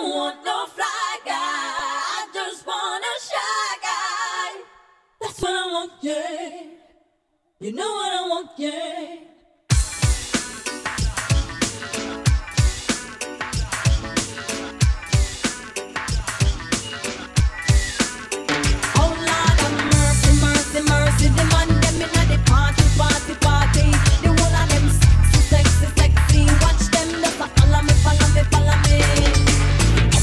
don't want no fly guy. I just want a shy guy. That's what I want, yeah. You know what I want, yeah.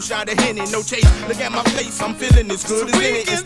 Double shot of Henny. No chase, look at my face, I'm feeling as good as any.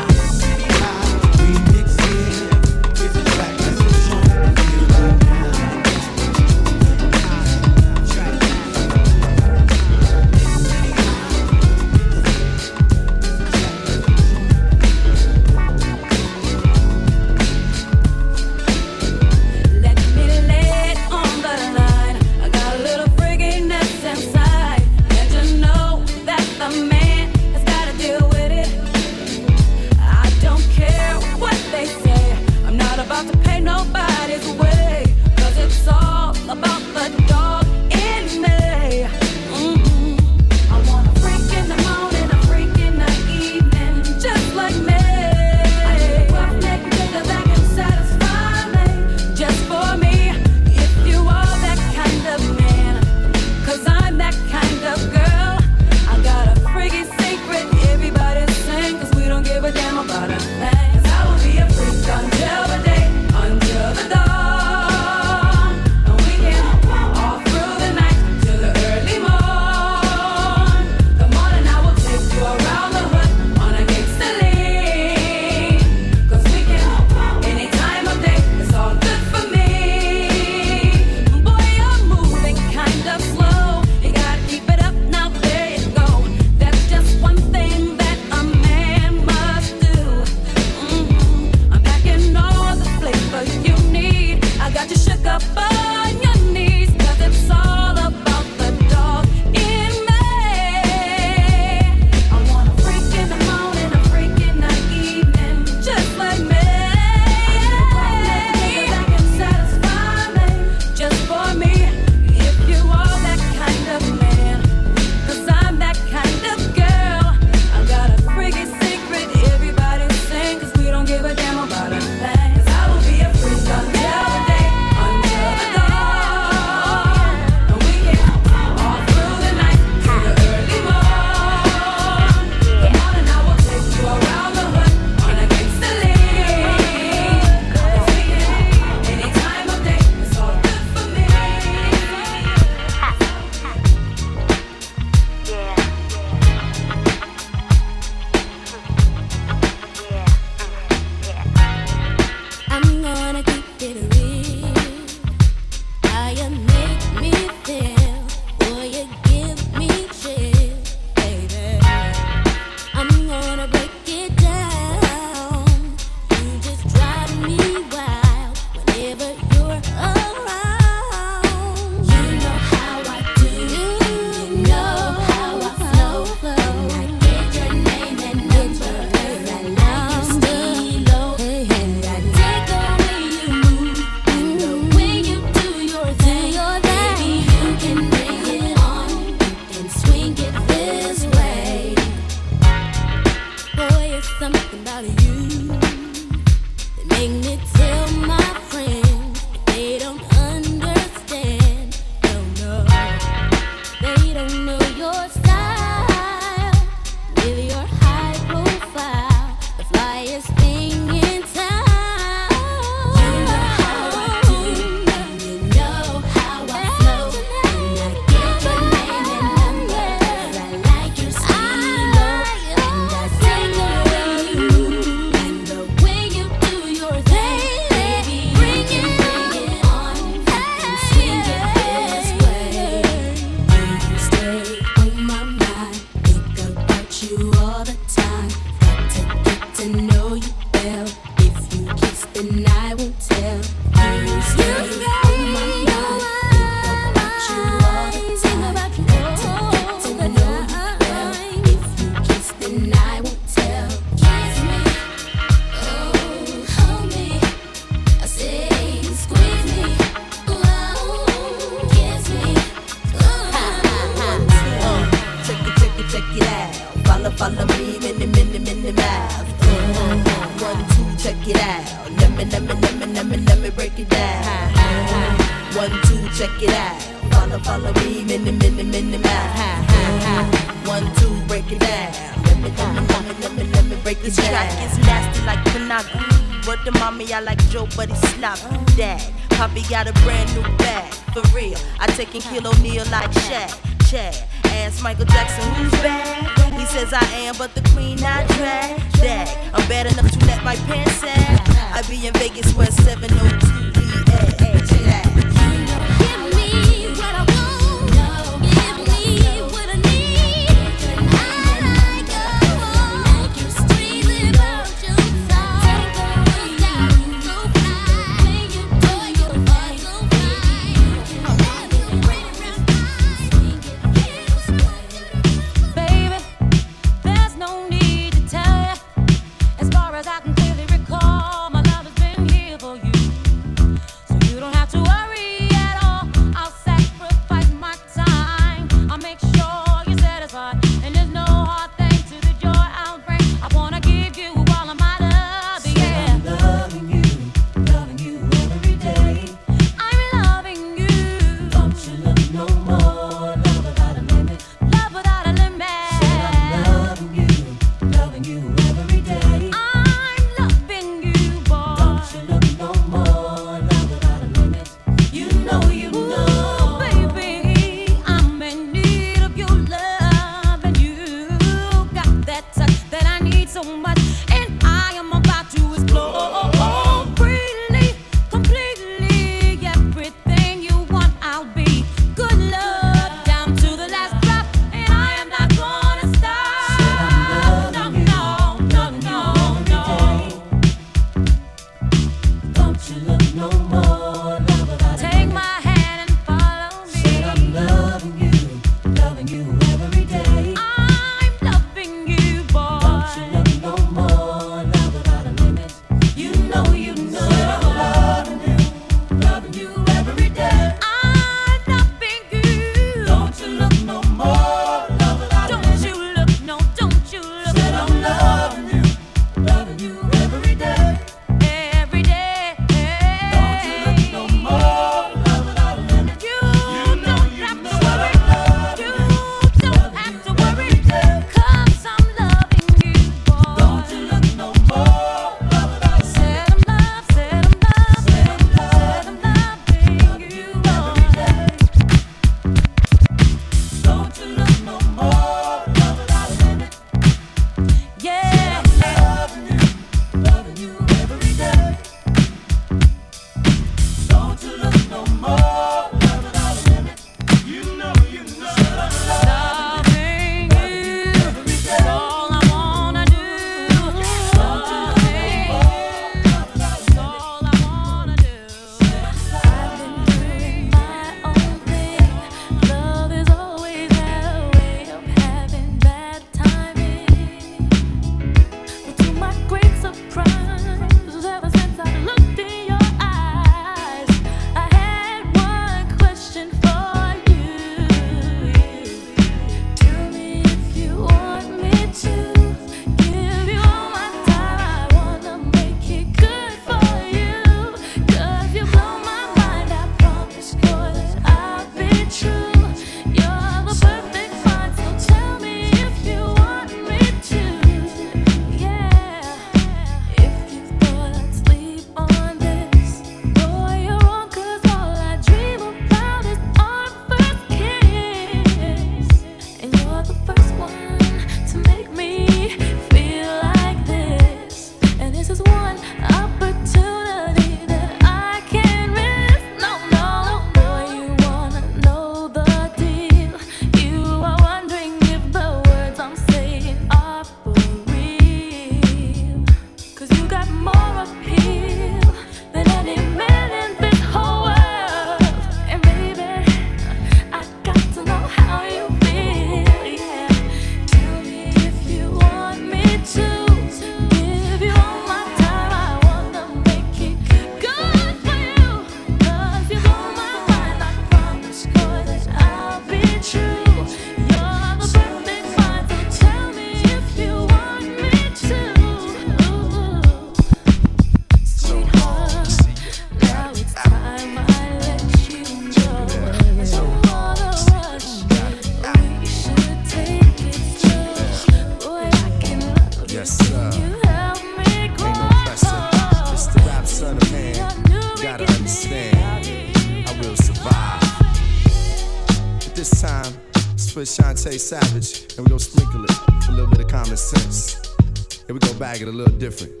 Different,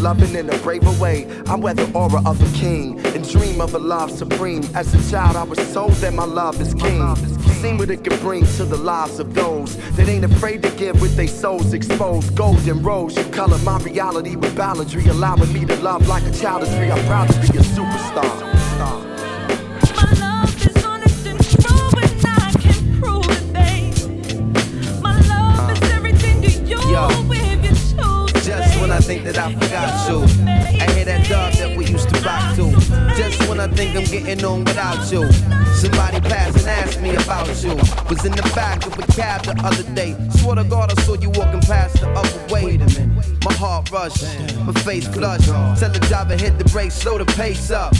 loving in a braver way, I wear the aura of a king and dream of a love supreme. As a child, I was told that my love is king. Seen what it can bring to the lives of those that ain't afraid to give with their souls exposed. Golden rose, you color my reality with balladry, allowing me to love like a child is free. I'm proud to be a superstar. Was in the back of a cab the other day. Swear to God, I saw you walking past the other way. Wait a minute. My heart rushed, my face flushed. Tell the driver hit the brakes, slow the pace up.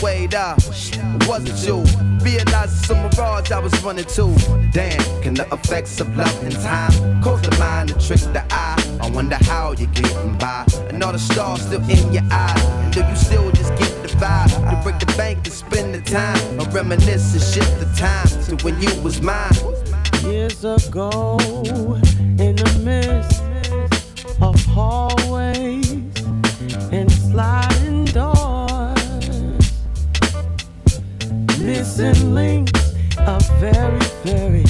Wait up, it wasn't you. Realized it's a mirage I was running to. Damn, can the effects of love and time cause the mind to trick the eye? I wonder how you're getting by. And all the stars still in your eyes. And do you still just get the vibe? To break the bank to spend the time. Or reminisce and shift the time to when you was mine. years ago in the midst of hallways and sliding doors missing links are very very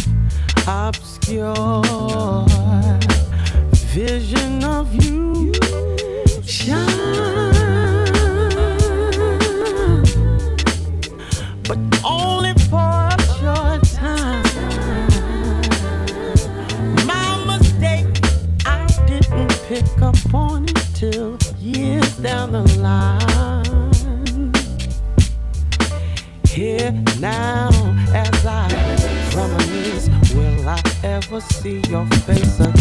obscure see your face again?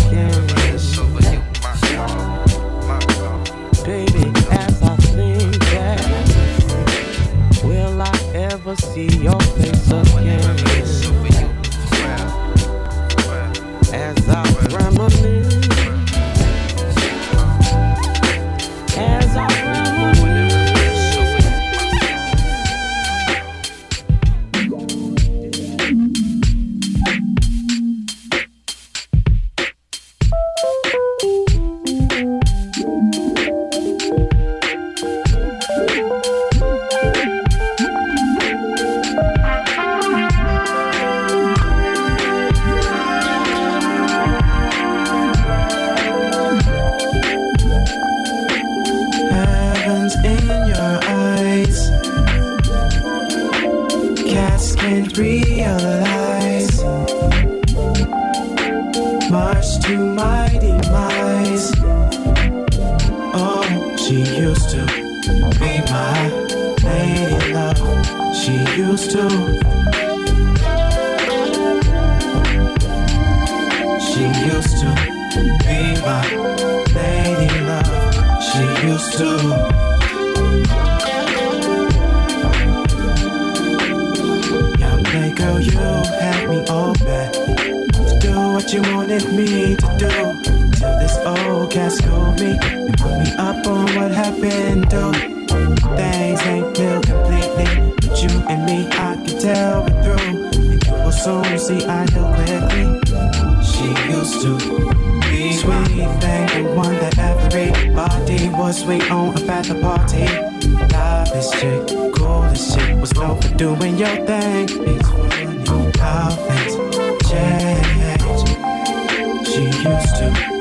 she used to.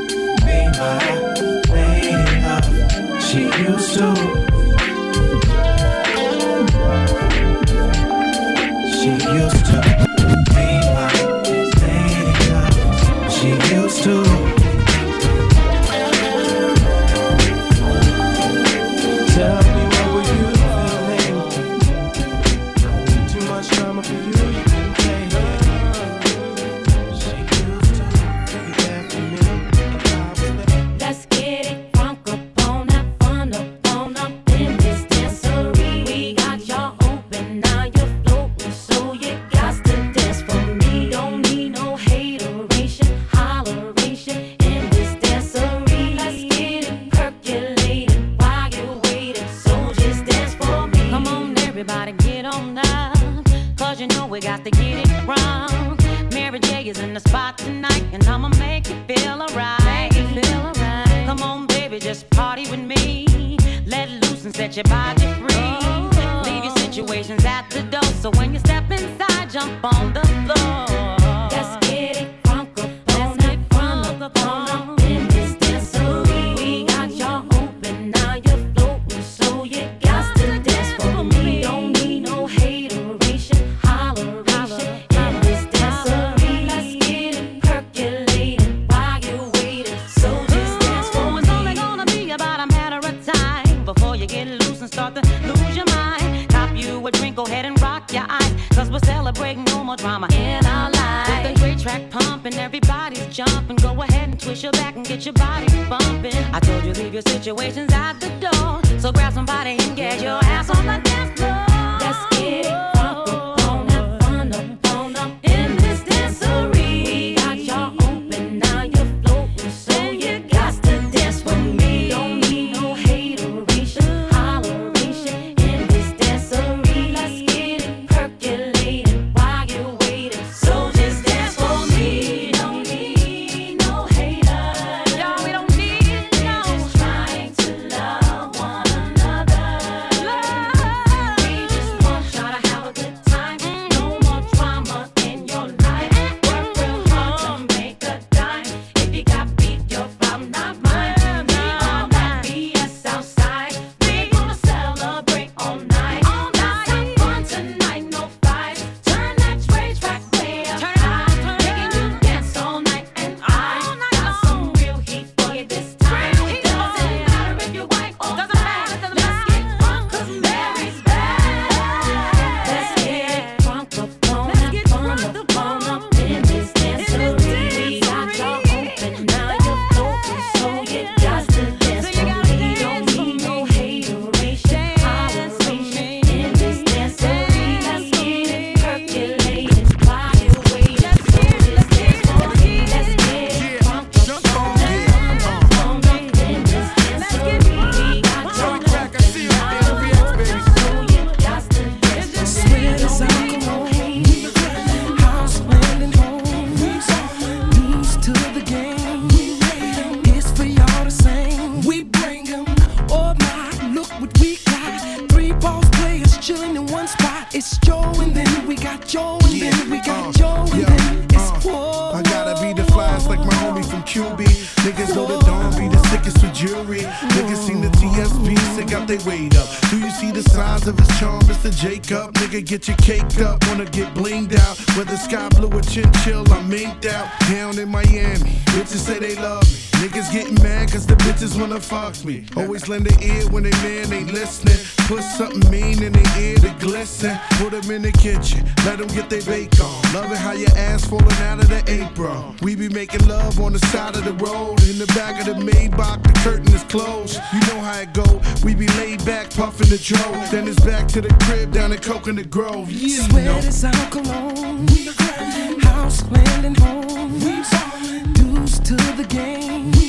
how your ass falling out of the apron. We be making love on the side of the road. In the back of the Maybach, the curtain is closed. You know how it go. We be laid back, puffing the dro. Then it's back to the crib down in Coconut Grove. Yeah, Sweat you know. is out cologne. We grinding. House landing home. We ballin'. Deuce to the game.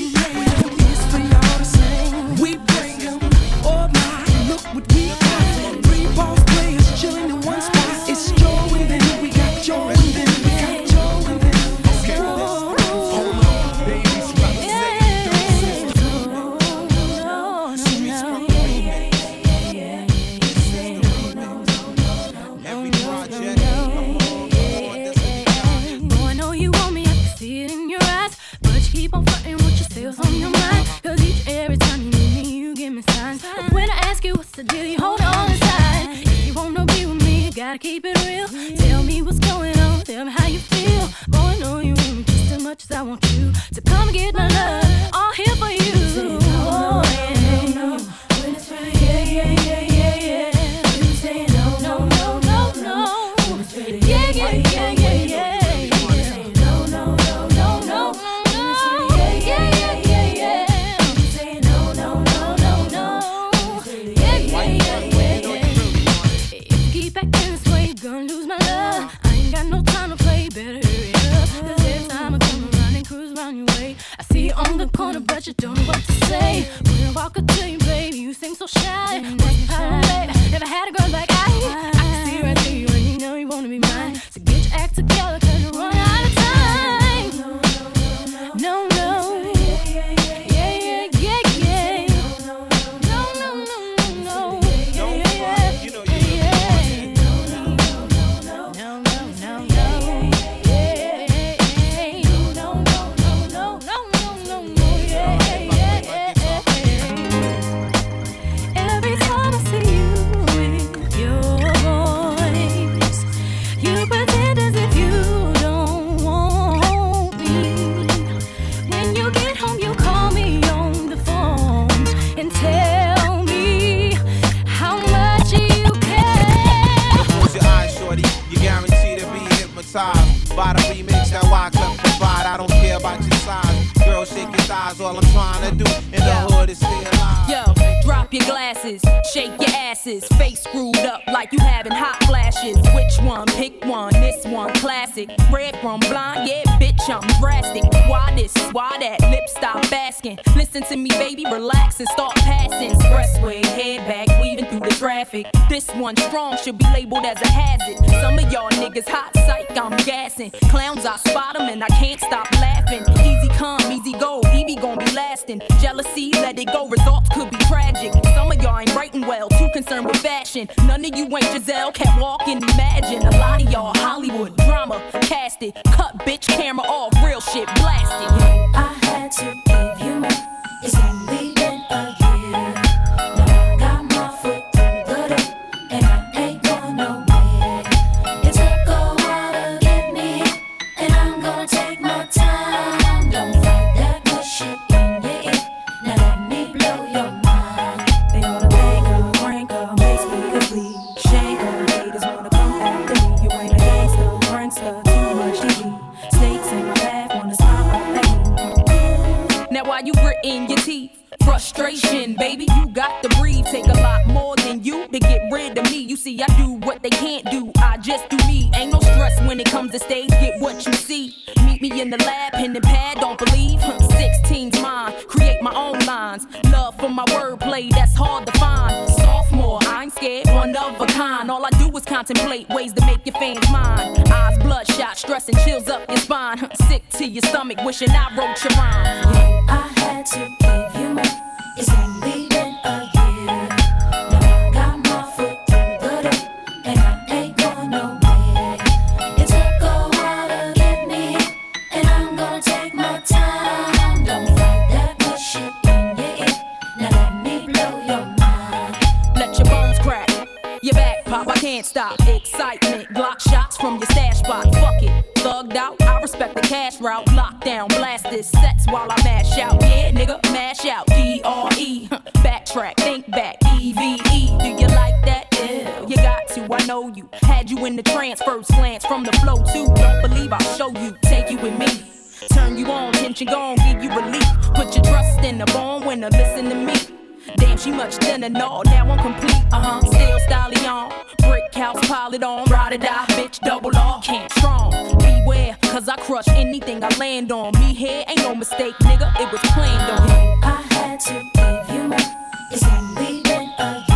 wordplay that's hard to find. Sophomore, I ain't scared, one of a kind. All I do is contemplate ways to make your fans mine. Eyes bloodshot, stress and chills up your spine. Sick to your stomach, wishing I wrote your rhyme. I had to give you my, it's only out. I respect the cash route. Lockdown, blast this sets while I mash out. Yeah, nigga, mash out. D R E. Backtrack, think back. E V E. Do you like that? Yeah, you got to. I know you. Had you in the transfer slants from the flow too. Don't believe I'll show you. Take you with me. Turn you on, tension gone, give you relief. Put your trust in the bone winner. Listen to me. She much thinner and all. Now I'm complete. Uh huh. Still styling on. Brick house, pile it on. Ride or die, bitch. Double R. Can't strong. Beware, cause I crush anything I land on. Me here ain't no mistake, nigga. It was planned on. I had to give you up. It's only been a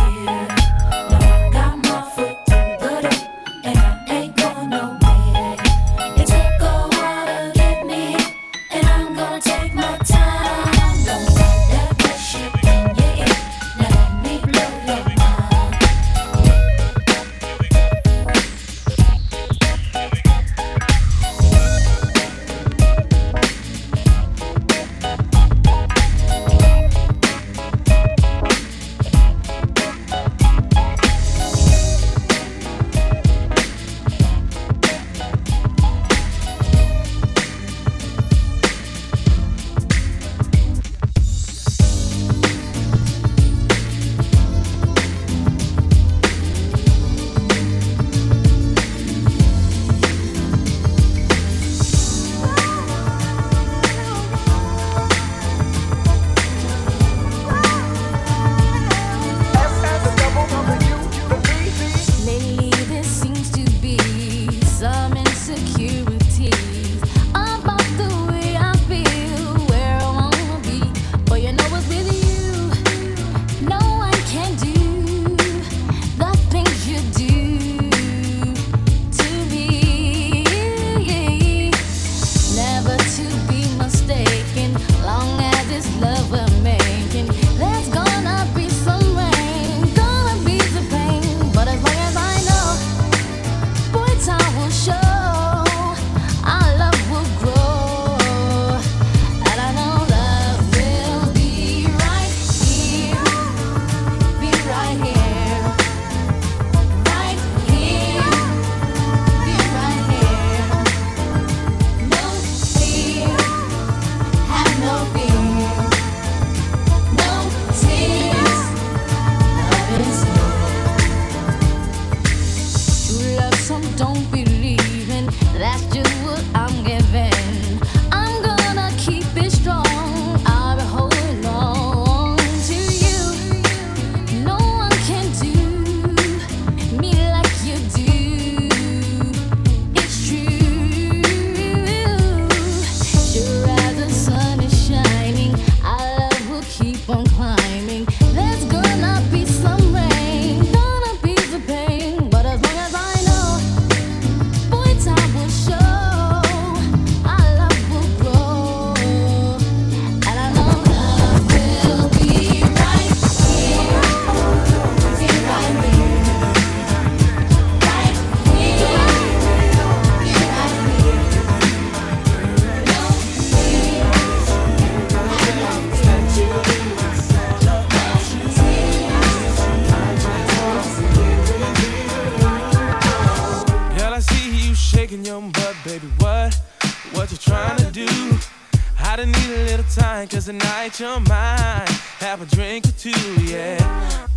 Cause tonight you're mine. Have a drink or two, yeah.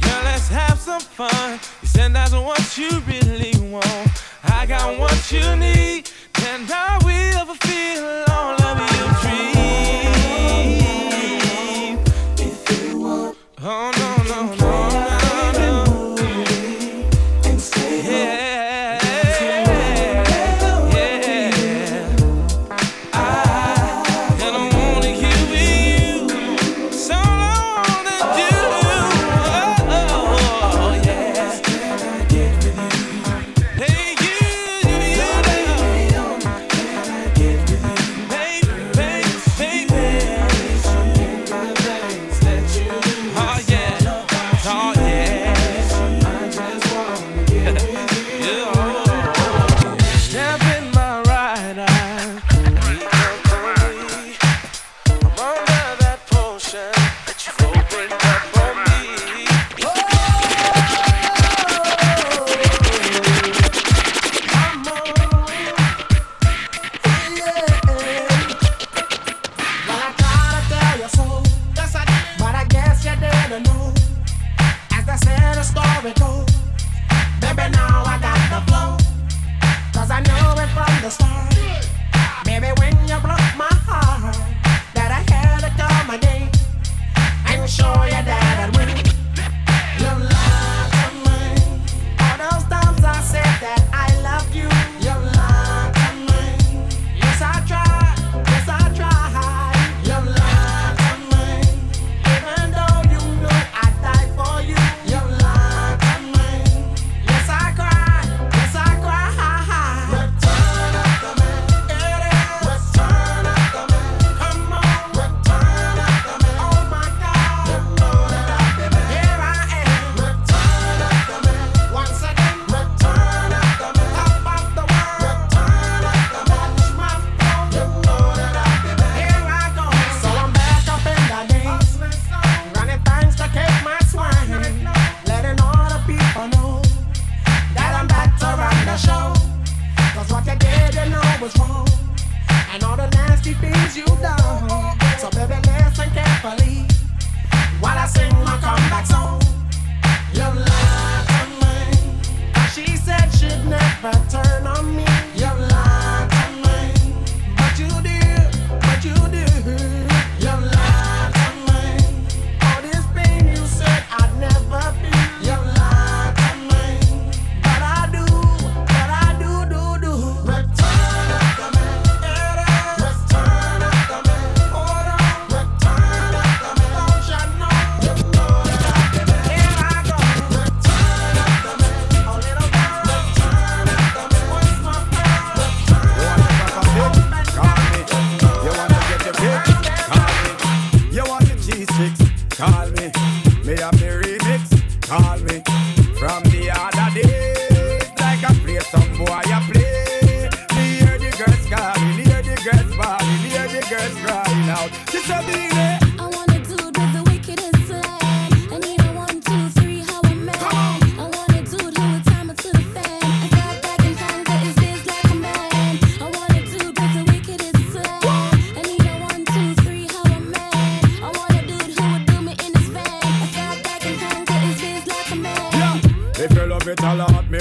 Girl, let's have some fun. You said that's what you really want. I got what you need.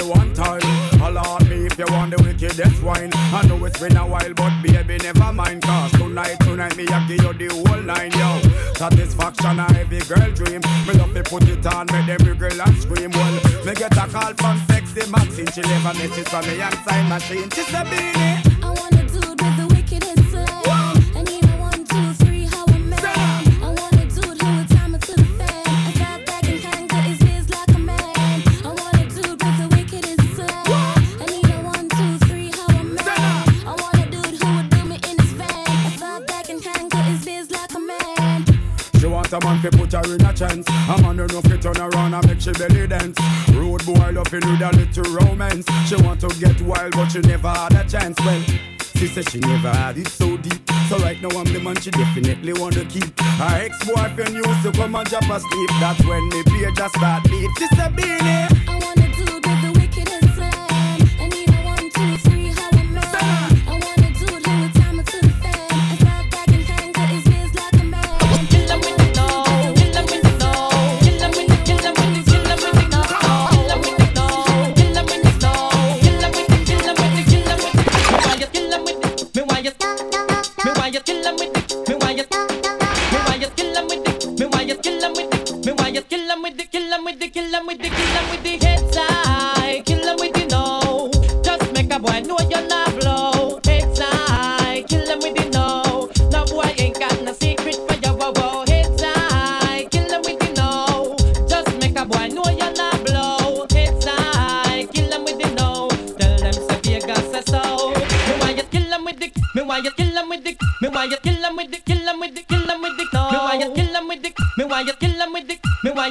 one time. Alarm me if you want the wickedest wine. I know it's been a while, but baby, never mind. Cause tonight, tonight, me, I give you the whole nine, yo. Satisfaction, I every girl dream. Me love me, put it on, make them girl and scream. Well, me get a call from sexy Maxine. She never a message for me and sign machine. She's a Beenie. a man fi put her in a chance. A man enough fi turn around and make she belly dance. Road boy loving with a little romance. She want to get wild, but she never had a chance. Well. She said she never had it so deep. So right now I'm the man she definitely wanna keep. Her ex-boyfriend used to come and drop asleep. That's when me beer just start deep. She said, Beenie.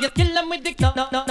you kill them with the no, no, no.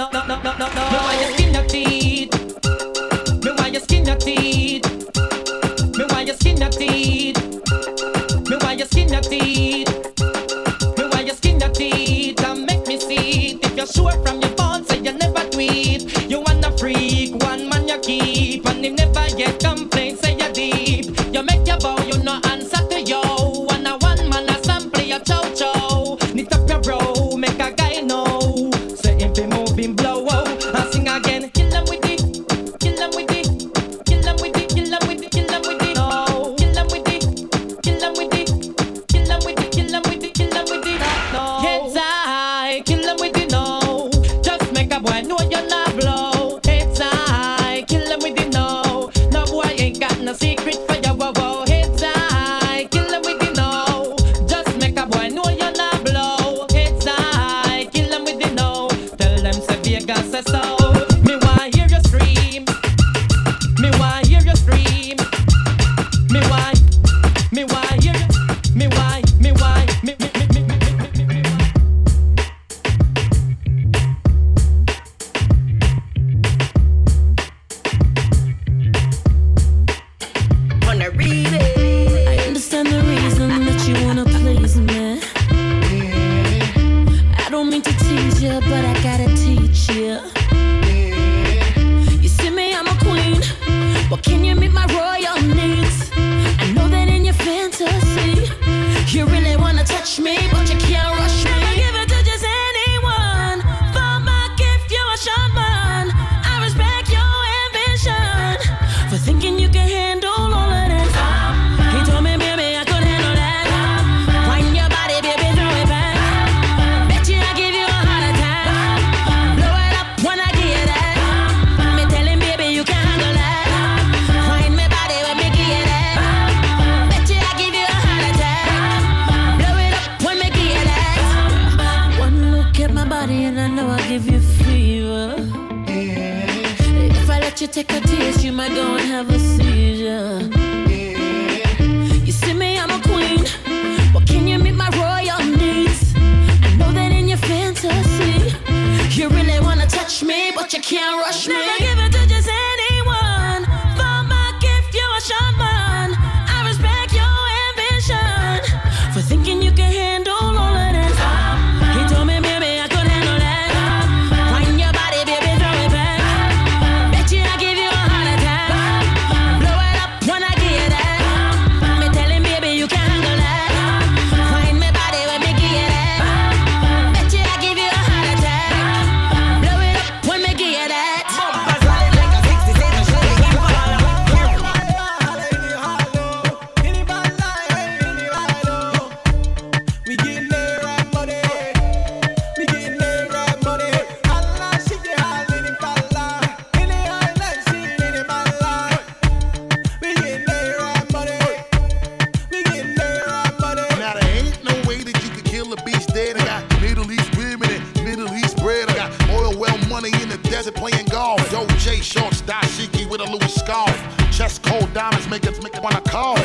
diamonds make it, make it wanna call.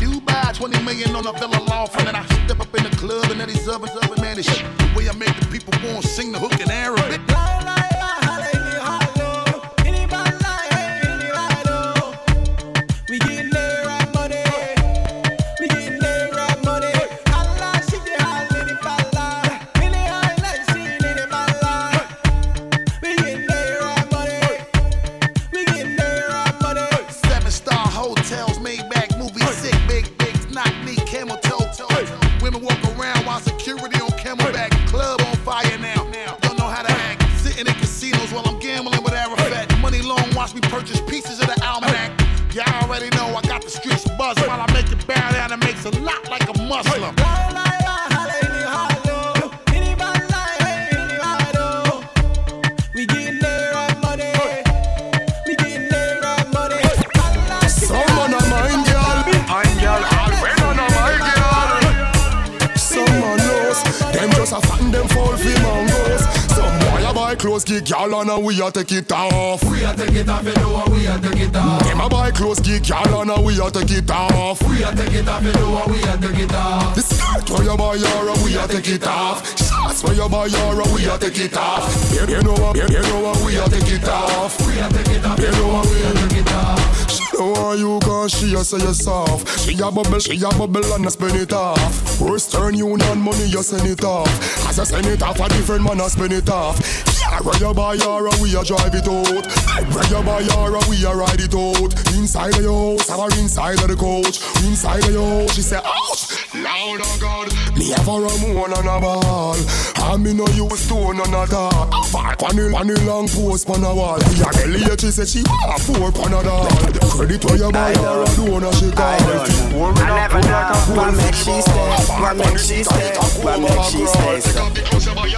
Dubai, 20 million on a villa law front, and I step up in the club and then these ovens up and man, this shit. The way I make the people want to sing the hook in Arabic. La, la, la, hallelujah. Clothes, kick y'all and we a take it off. We a take it off, you know we a take it off. Them a buy clothes, kick y'all and we a take it off. We a take it off, you know we a take it off. The skirt where you buy your, we a take it off. Shots where you buy your, we a take it off. You, you know you, you know we a take it off. We a take it off, you know we a take it off. She know why you cause she a say you. She a bubble, she a bubble and I spend it off. Western Union money you send it off. As I send it off, a different man I spend it off. Yeah, where you buy your, we a drive it out. Where you buy your, we a ride it out. Inside of your house, or inside of the coach. Inside of your house, she say, ouch. Loud oh God, me have a Ramon and a ball. And me you a stone and a dog. A fart on the, on the long post on the wall. We a Elliot, she say she a four pan a doll. Credit where you buy her a donor, she call. I never know what makes she stay, what makes she stay, what makes she stay.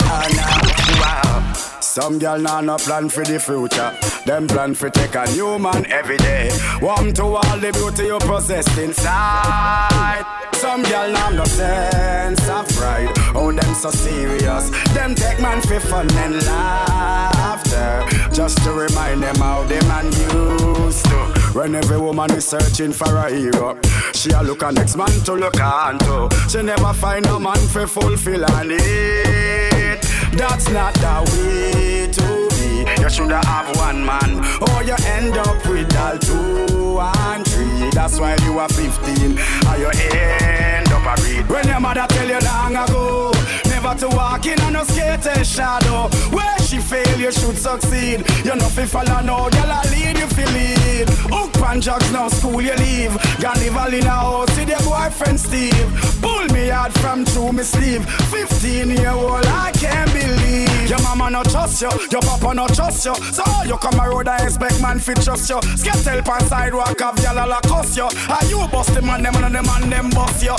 Oh no, wow. Some girl nah no plan for the future. Them plan for take a new man every day. Warm to all the beauty you possess inside. Some girl nah no sense of pride. Oh, them so serious. Them take man for fun and laughter. Just to remind them how the man used to. When every woman is searching for a hero, she a look a next man to look on to. She never find a man for fulfill her need. That's not the way to be. You shoulda have one man, or you end up with all two and three. That's why you are 15, or you end up a read. When your mother tell you long ago, never to walk in on no skating shadow. Where she fail, you should succeed. You know fi follow no girl, I lead you fi lead. Hook pan jugs now school you leave. Got live all in a house with your boyfriend Steve. Pull me out from through me sleeve. 15 year old, I can't believe. Your mama no trust you, your papa no trust you. So you come around and expect man fi trust you. Skate help on sidewalk have gyal a lock cuss you. Are you bust the man them and the man them bust you.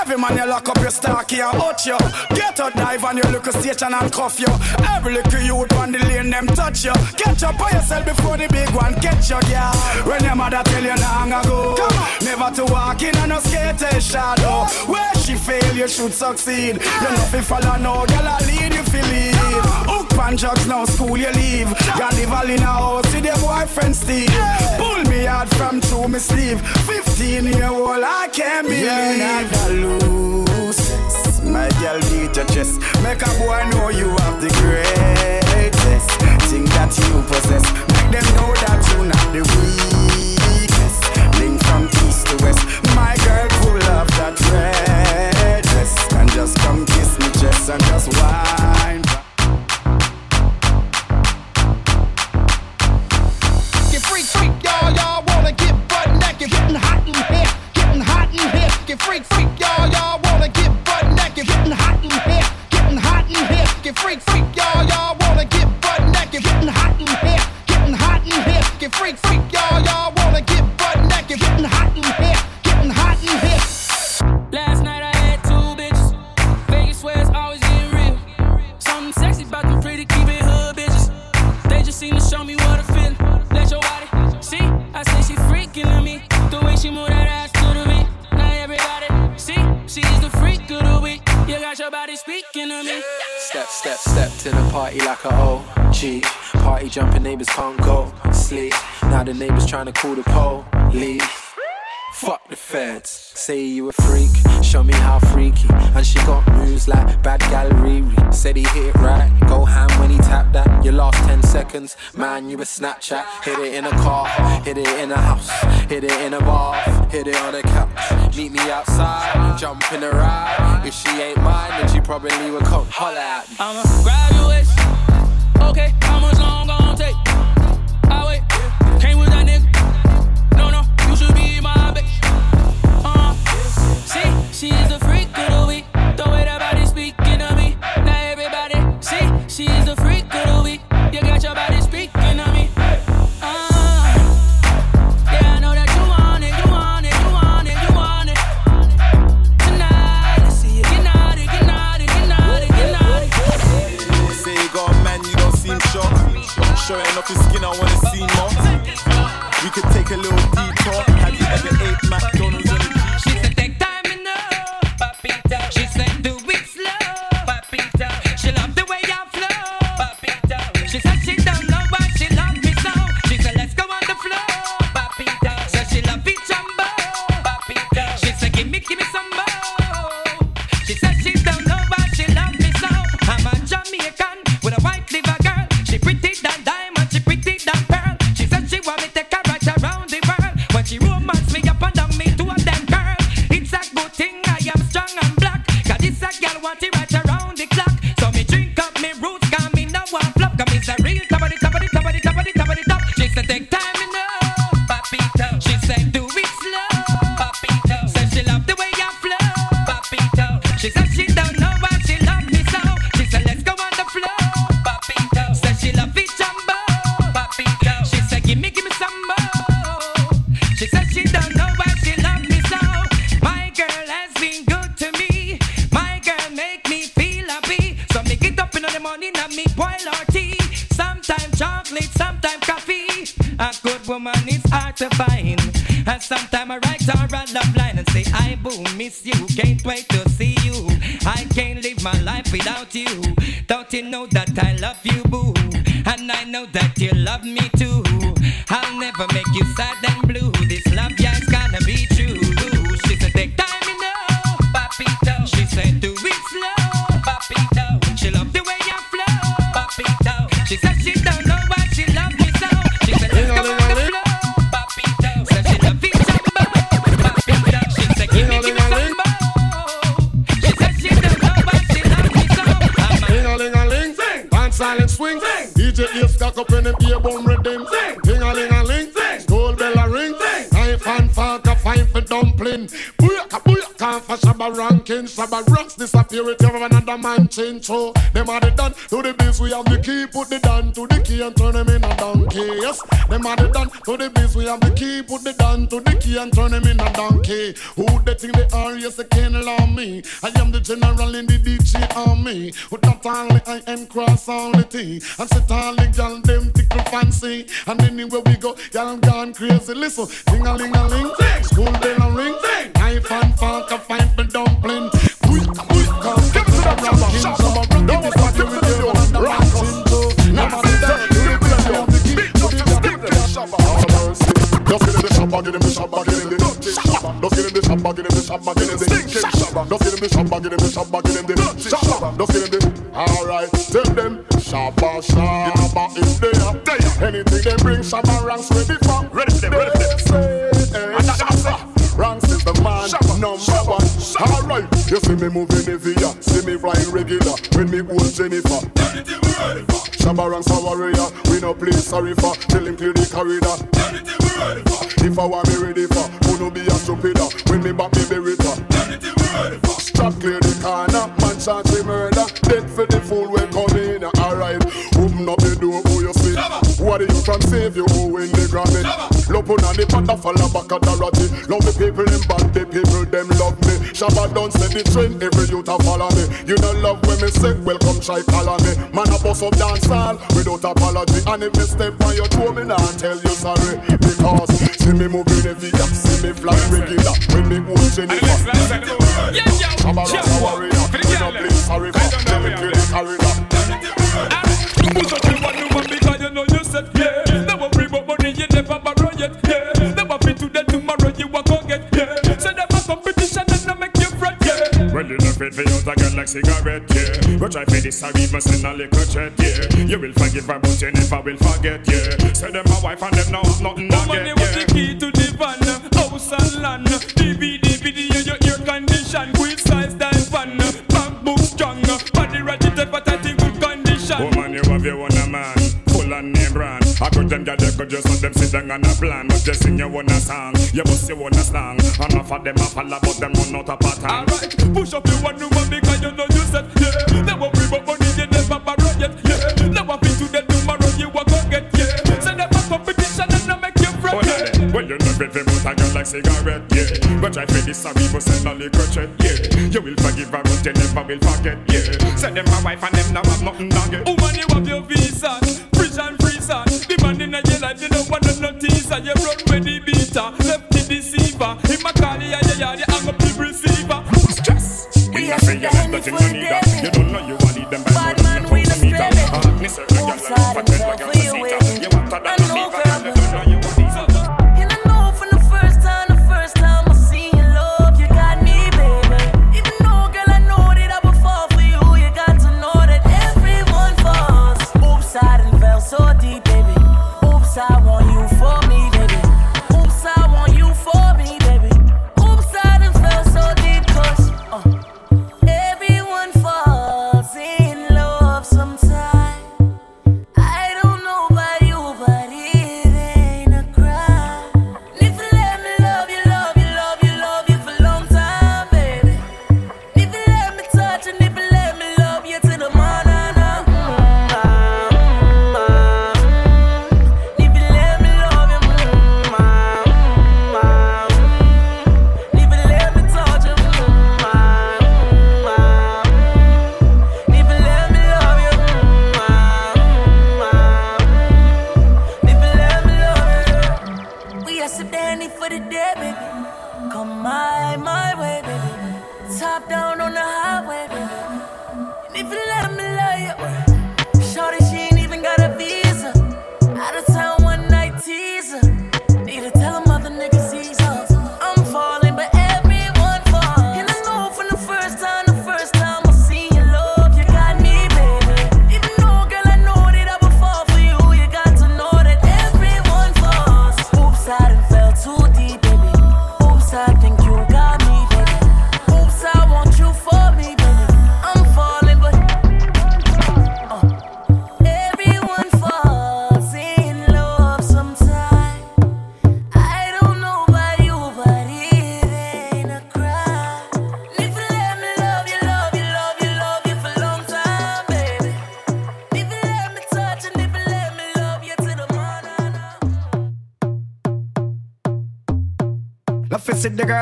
Every man you lock up your stocky and out you. Get a dive on your local station and cuff you. Every little youth on the lane them touch you. Catch up by yourself before the big one catch you, girl. When your mother tell you long ago, never to walk in on no skating shadow. Where she fail, you should succeed. You know fi follow no girl, I lead you fi lead. Hook pan drugs now, school you leave. You live all in a house with your boyfriend Steve. Pull me out from through me sleeve. 15 year old, I can't believe. You're not the loosest. My girl beat your chest. Make a boy know you have the greatest thing that you possess. Make them know that you're not the weakest. Link from east to west. My girl pull up that red dress and just come kiss me chest and just whine. Get freak, freak, y'all, y'all wanna get butt naked, getting hot in here, getting hot in here. Get freak, freak, Step, step, step to the party like a OG. Party jumping neighbors can't go sleep. Now the neighbors trying to call the police. Fuck the feds. Say you a freak, show me how freaky. And she got moves like bad gal Riri. Said he hit it right, go ham when he tapped that. Your last 10 seconds, man, you a Snapchat. Hit it in a car, hit it in a house, hit it in a bar, hit it on a couch. Meet me outside, jump in the ride. If she ain't mine, then she probably would come holler at me. I'ma grab your waist. Okay, how much long gon' take? She's the and turn them in a donkey. Who they think they are? Yes, they can't allow me. I am the general in the DJ army. With not only I am cross all the T. And sit all the gal them tickle fancy. And anywhere we go, y'all gone crazy. Listen, ding a ling a ling, school bell a ring, knife and fork a fine for dumpling. Quick, quick, cause give it to the rubber. Don't want to with you. Rock into. Just get in the shabba, get in the shabba, get in the shabba. Just get in the shabba, get in the shabba, get in the shabba. Just get in the shabba, get in the shabba, get in the shabba. Just get in the. Alright, tell them shabba, shabba is there. Anything they bring, shabba ranks ready for. Ready for them, ready for them. Shabba. Ranks is the man, number one. Alright, you see me moving heavy, yeah. see me flying regular. When me hold Jennifer. Shabba ranks a warrior, we no play sorry for. Tell him clear the corridor. If I want me ready for, who no be a stupider. Uh, when me back me Beretta. Uh. Stop clear the corner, man charge me murder. Dead for the fool we come in. Alright, open up the door, who you see? What do you from save you? Who win the Grammy? Love on the panda fall back at the. Love the people them bad, the people them love me. Shabba don't set the trend, every youth a follow me. You don't love when me say, welcome try follow me. Man a bust up dance hall without apology. And if me step on your toe, me nah tell you sorry. Because see me moving every gap, see me fly regular. When me hold Jennifer. Shabba rasta warrior, ah. we no play sorry for. Tell me kill the corridor. Yet yeah. Never fit today tomorrow you a go get yeah. Say them a competition and no make you fret yeah. Well, you not fit for you a girl like cigarette, yeah. But try for this, I even send a little chat, yeah. You will forgive her, but you never will forget, yeah. Say them my wife and them now have nothing to oh, Money get, was the key to the van, house and land. DVD, video, your ear condition, quick size, style fan. Bank book strong, body ratchet, but I could them get they could just let them sit down on a plan. But just sing your own a song, you must your own a slang. And half of them a follow, but them run out a pattern. Alright, push up the one woman because you know you said yeah. Never free but money you never borrow yet yeah. Never fit today tomorrow you a go get yeah. Say them a competition and no make you Oh, yeah. Well, you fit for but a girl like cigarette, yeah. But try for this, sorry, but send a little chat, yeah. You will forgive her, but you never will forget, yeah. Say them my wife and them now have nothing to get. Woman, you have your visa, life, you don't want no teaser. You run with the beater, left the deceiver. Him a call you, yeah, yeah, yeah, I'm a big receiver. Stress. We not say you have nothing to need. You don't know you want it, them bad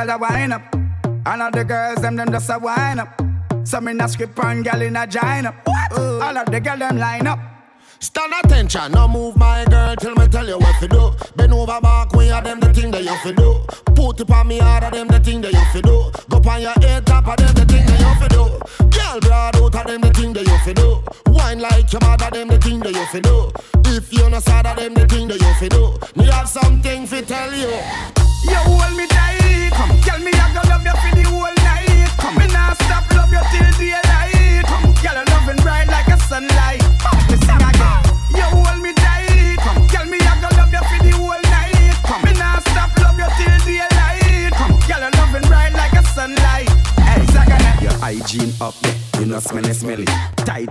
girl a wind up. And all the girls, them, them just a wind up. Some in a script and gal in a join up. What? All of the girl, them line up. Stand attention, now move my girl till me tell you what to do. Bend over back, we are them the thing that you fi do. Put it on me hard, of them the thing that you fi do. Go on your head top, of them the thing that you fi do. Girl broad out, of them the thing that you fi do. Wine like your mother, them the thing that you fi do. If you not sad, of them the thing that you fi do. Me have something fi tell you. You hold me tight, come. Tell me I gonna love you for the whole night. Come, me stop love you till daylight. Come, girl, loving bright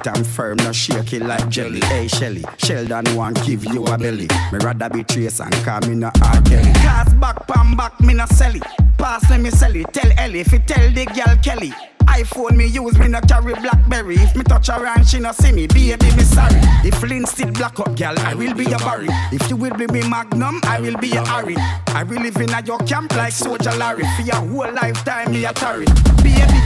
Tight and firm, no shaky like jelly. Hey Shelly, Sheldon want give you a belly. Me rather be trace and call me no R. Kelly Cast back, pan back, me no sell it. Pass me me sell it, tell Ellie Fi tell the girl Kelly. iPhone me use, me no carry Blackberry. If me touch her and she no see me, baby me sorry. If Lynn still black up, girl, I will be your Barry. If you will be me Magnum, I will be your Harry. I will live in a your camp like Soldier Larry. For your whole lifetime, me a tarry. Baby,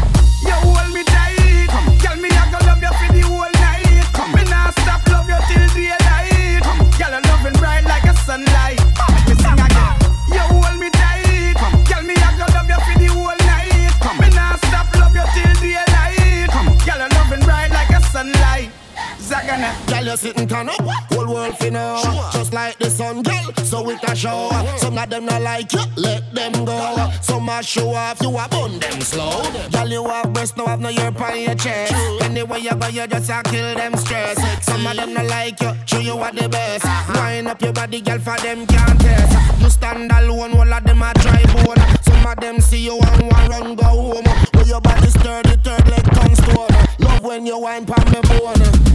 you hold me tight. Come, tell me I gonna love you for the whole night. Come, me nah stop love you till daylight. Come, girl, loving bright like a sunlight. Me sing again. You hold me tight. Come, tell me I gonna love you for the whole night. Come, me nah stop love you till daylight. Come, girl, loving bright like a sunlight. Zagana. Girl, you sitting turn up, oh, whole world fi know. Just like the sun, girl, so it a show. Some of them not like you, let them go. Some a show off, you a bun them slow. Girl, you have breast, no have no ear on your chest. Anywhere you go, you just a kill them stress. Some of them not like you, show you are the best. Wind up your body, girl, for them can't test. You stand alone, all of them a try bone. Some of them see you and want run go home. Where your body sturdy, third leg tongue stone. Love when you wine pon me bone.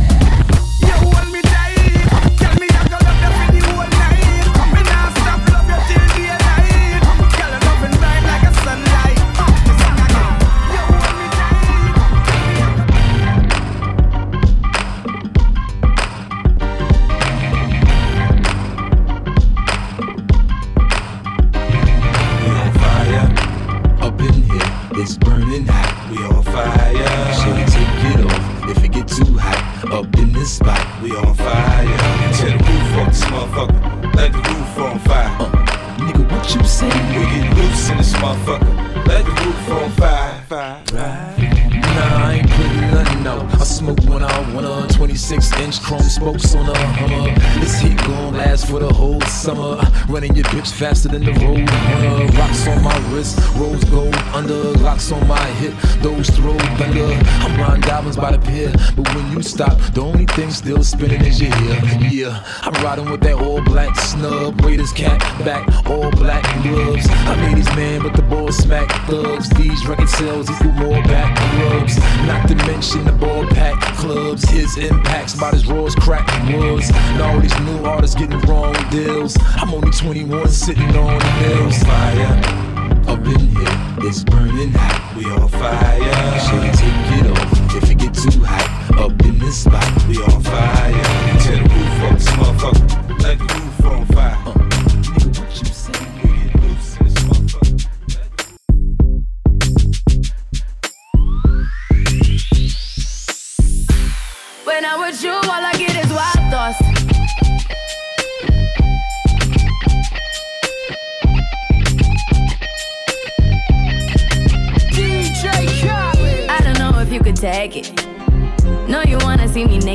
It's burning hot. We on fire. Up in this spot, we on fire. Tear the roof off this motherfucker. Let the roof on fire. Uh, nigga, what you say? We get loose in this motherfucker. Let the roof on fire. fire. Nah, I ain't putting nothing out. I smoke out, one of 26 inch chrome spokes on a Hummer. This heat gon' last for the whole summer. Running your bitch faster than the road runner. Rocks on my wrist, rose gold under. Locks on my hip, those throw thunder. I'm riding diamonds by the pier, but when you stop, the only thing still spinning is your ear. Yeah, I'm riding with that all black snub. Raiders cat back, all black gloves. I made these man, but the boys smack thugs. These record sales equal more back rubs. Not to mention the ball pack clubs. His impacts about as raw as crack was. And all these new artists getting wrong deals. I'm only 21 sitting on the hills. Fire. Up in here, it's burning hot. We on fire. Should we take it off if it get too hot? Up in this spot, we on fire. Tear the roof off this motherfucker. Let the roof on fire.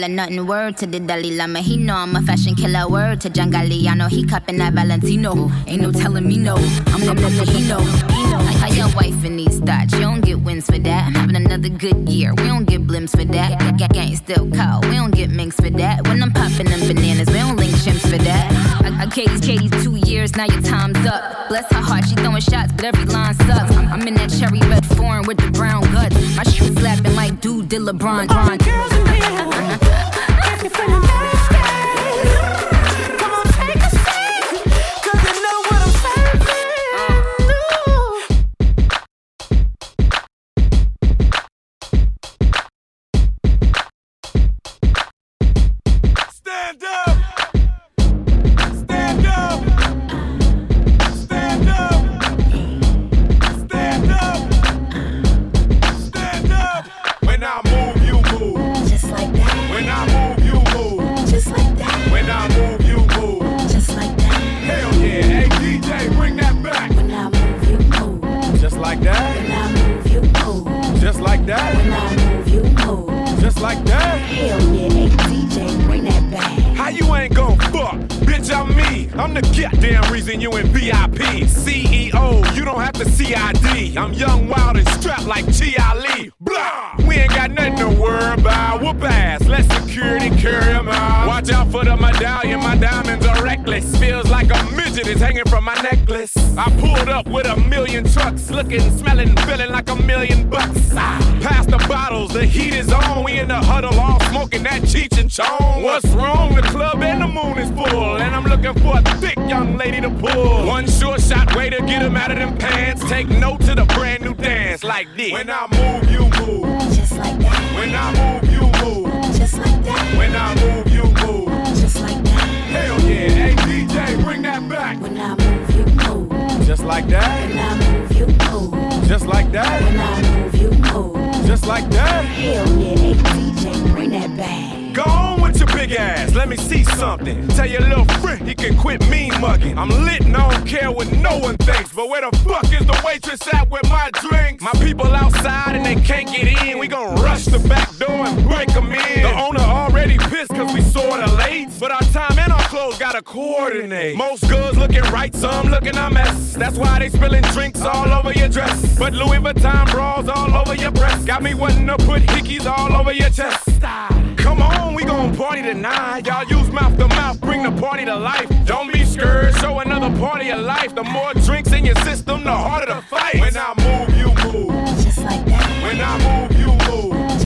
girl, nothing. Word to the Dalai Lama. He know I'm a fashion killer. Word to John Galliano. He cupping that Valentino. Ain't no telling me no. I'm the that he. Like how your wife in these thoughts. You don't get wins for that. I'm having another good year. We don't get blimps for that. Gang, still call. We don't get minks for that. When I'm popping them bananas, we don't link chimps for that. I, I Katie's Katie two years. Now your time's up. Bless her heart. She throwing shots, but every line sucks. I'm, I'm in that cherry red foreign with the brown guts. My shoe slapping like dude did LeBron. All you girls in Looking, smelling, feeling like a million bucks. Ah, Pass the bottles. The heat is on. We in the huddle all smoking that Cheech and Chong. What's wrong? The club and the moon is full. And I'm looking for a thick young lady to pull. One sure shot way to get 'em out of them pants. Take note to the brand new dance like this. When I move, you move. Just like that. When I move, you move. Just like that. When I move, you move. Just like that. Hell yeah. Hey DJ, bring that back. When I move, you move. Just like that. Just like that. When I move, you move. Just like that. Hell yeah, DJ, bring that back. Go on with your big ass, let me see something. Tell your little friend he can quit mean mugging. I'm lit and I don't care what no one thinks. But where the fuck is the waitress at with my drinks? My people outside and they can't get in. We gon' rush the back door and break coordinate. Most girls looking right, some looking a mess. That's why they spilling drinks all over your dress. But Louis Vuitton bras all over your breast. Got me wanting to put hickeys all over your chest. Come on, we gon' party tonight. Y'all use mouth to mouth, bring the party to life. Don't be scared, show another part of your life. The more drinks in your system, the harder the fight. When I move, you move. Just like that. When I move, you move.